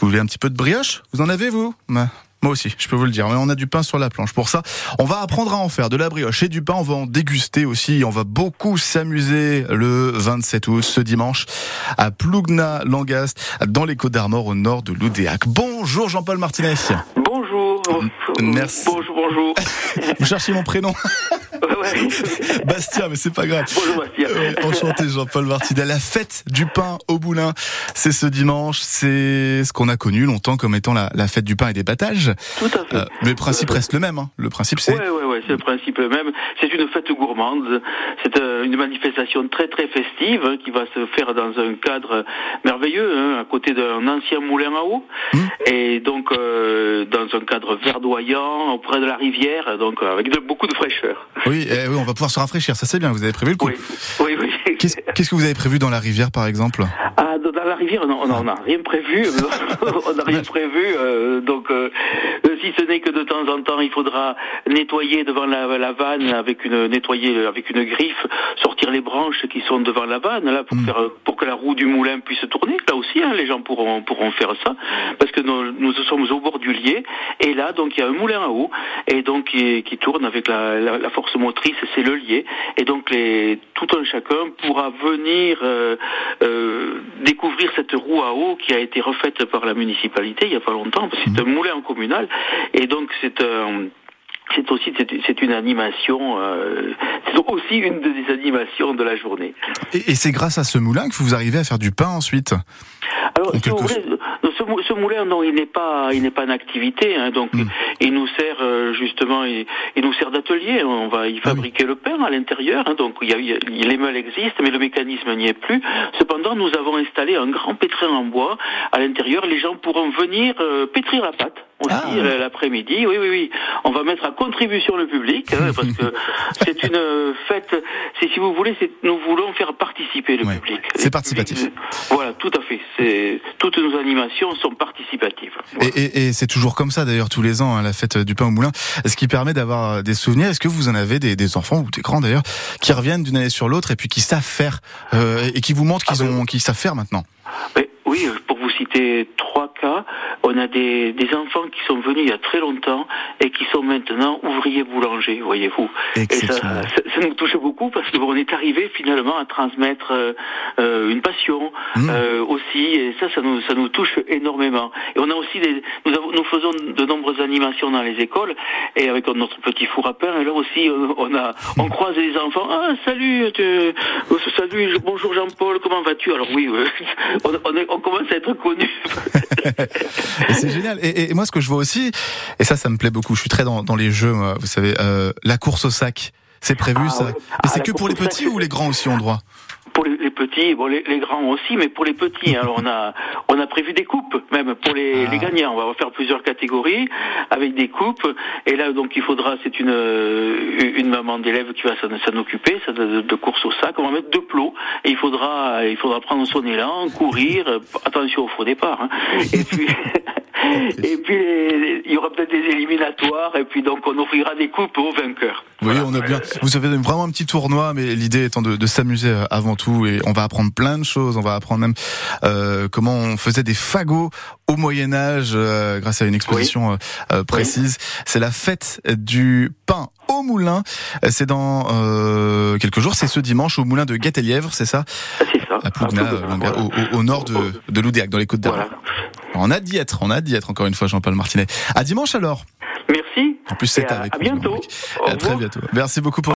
que vous voulez un petit peu de brioche Vous en avez, vous Moi aussi, je peux vous le dire. Mais on a du pain sur la planche. Pour ça, on va apprendre à en faire de la brioche et du pain. On va en déguster aussi. On va beaucoup s'amuser le 27 août, ce dimanche, à Plougna-Langast, dans les Côtes d'Armor, au nord de Loudéac. Bonjour Jean-Paul Martinez. Bonjour. Merci. Bonjour, bonjour. Vous cherchez mon prénom Ouais. Bastien, mais c'est pas grave. Bonjour Bastien. Euh, enchanté Jean-Paul Martinez. La fête du pain au boulin, c'est ce dimanche. C'est ce qu'on a connu longtemps comme étant la, la fête du pain et des battages. Tout à fait. Euh, mais le principe reste le même. Hein. Le principe, c'est Ouais, ouais, ouais, c'est le principe même. C'est une fête gourmande. C'est euh, une manifestation très, très festive hein, qui va se faire dans un cadre merveilleux, hein, à côté d'un ancien moulin à eau. Mmh. Et donc, euh, dans un cadre verdoyant, auprès de la rivière, donc euh, avec de- beaucoup de fraîcheur. oui, eh oui, on va pouvoir se rafraîchir. Ça c'est bien. Vous avez prévu le coup. Oui, oui, oui. Qu'est-ce que vous avez prévu dans la rivière, par exemple? Ah, dans la rivière, non, on n'a rien prévu. on n'a rien prévu. euh, donc, euh, si ce n'est que de temps en temps, il faudra nettoyer devant la, la vanne avec une nettoyer avec une griffe, sortir les branches qui sont devant la vanne là pour Mm. faire pour que la roue du moulin puisse tourner. Là aussi, hein, les gens pourront pourront faire ça parce que nous, nous sommes au bord du lier et là donc il y a un moulin à eau et donc qui, qui tourne avec la, la, la force motrice, c'est le lier et donc les tout un chacun pourra venir euh, euh, découvrir cette roue à eau qui a été refaite par la municipalité il y a pas longtemps. C'est un moulin en communal et donc c'est un c'est aussi c'est une animation, euh, c'est aussi une des animations de la journée. Et, et c'est grâce à ce moulin que vous arrivez à faire du pain ensuite? Alors, En si vous quelque voulez, ce, mou- ce moulin, non, il n'est pas, il n'est pas en activité, hein, donc Mm. il nous sert euh, justement, il, il nous sert d'atelier. On va y fabriquer le pain à l'intérieur, hein, donc il y a, il y a- les meules existent, mais le mécanisme n'y est plus. Cependant, nous avons installé un grand pétrin en bois à l'intérieur. Les gens pourront venir euh, pétrir la pâte aussi Ah. euh, l'après-midi. Oui, oui, oui. On va mettre à contribution le public hein, parce que c'est une euh, fête. C'est si vous voulez, nous voulons faire participer le Ouais. public. C'est participatif. Voilà, tout à fait. Toutes nos animations sont participatives. Et, et- et c'est toujours comme ça d'ailleurs tous les ans, hein, la fête du pain au moulin. Ce qui permet d'avoir euh, des souvenirs. Est-ce que vous en avez des, des enfants ou des grands d'ailleurs qui reviennent d'une année sur l'autre et puis qui savent faire euh, et qui vous montrent qu'ils Ah ben- ont, qu'ils savent faire maintenant? Mais oui, pour vous citer trois cas, on a des, des enfants qui sont venus il y a très longtemps et qui sont maintenant ouvriers boulangers, voyez-vous. Et ça, ça, ça nous touche beaucoup parce qu'on est arrivé finalement à transmettre euh, euh, une passion Mmh. euh, aussi, et ça, ça nous, ça nous touche énormément. Et on a aussi des, nous, avons, nous faisons de nombreuses animations dans les écoles et avec notre petit four à pain. Et là aussi, on a, on croise les enfants. Ah, salut, tu, salut, bonjour Jean-Paul, comment vas-tu? Alors oui, on, on, est- on commence à être connus. Et c'est génial. Et, et- et moi, ce que je vois aussi, et ça, ça me plaît beaucoup. Je suis très dans, dans les jeux, moi, vous savez, euh, la course au sac. C'est prévu, Ah ça. ouais. Mais Ah, c'est que pour les sac, petits ou les grands aussi ont droit? Petits, bon, les, les grands aussi, mais pour les petits, alors on a, on a prévu des coupes, même pour les, Ah. les gagnants. On va faire plusieurs catégories avec des coupes. Et là, donc, il faudra, c'est une, une maman d'élève qui va s'en occuper, ça, de, de course au sac. On va mettre deux plots et il faudra, il faudra prendre son élan, courir. Attention au faux départ. hein. Et puis. Et puis il y aura peut-être des éliminatoires et puis donc on offrira des coupes aux vainqueurs. Oui, on a bien. Vous avez vraiment un petit tournoi, mais l'idée étant de, de s'amuser avant tout, et on va apprendre plein de choses. On va apprendre même euh, comment on faisait des fagots au Moyen Âge euh, grâce à une exposition euh, euh, précise. C'est la fête du pain au moulin. C'est dans euh, quelques jours. C'est ce dimanche au moulin de Gatelièvre, c'est ça, C'est ça. à Plougna, au- au nord de, de Loudéac, dans les Côtes d'Armor. Voilà. On a d'y être, on a d'y être encore une fois, Jean-Paul Martinet. À dimanche alors. Merci. En plus, c'est avec à bientôt. À très bientôt. Merci beaucoup pour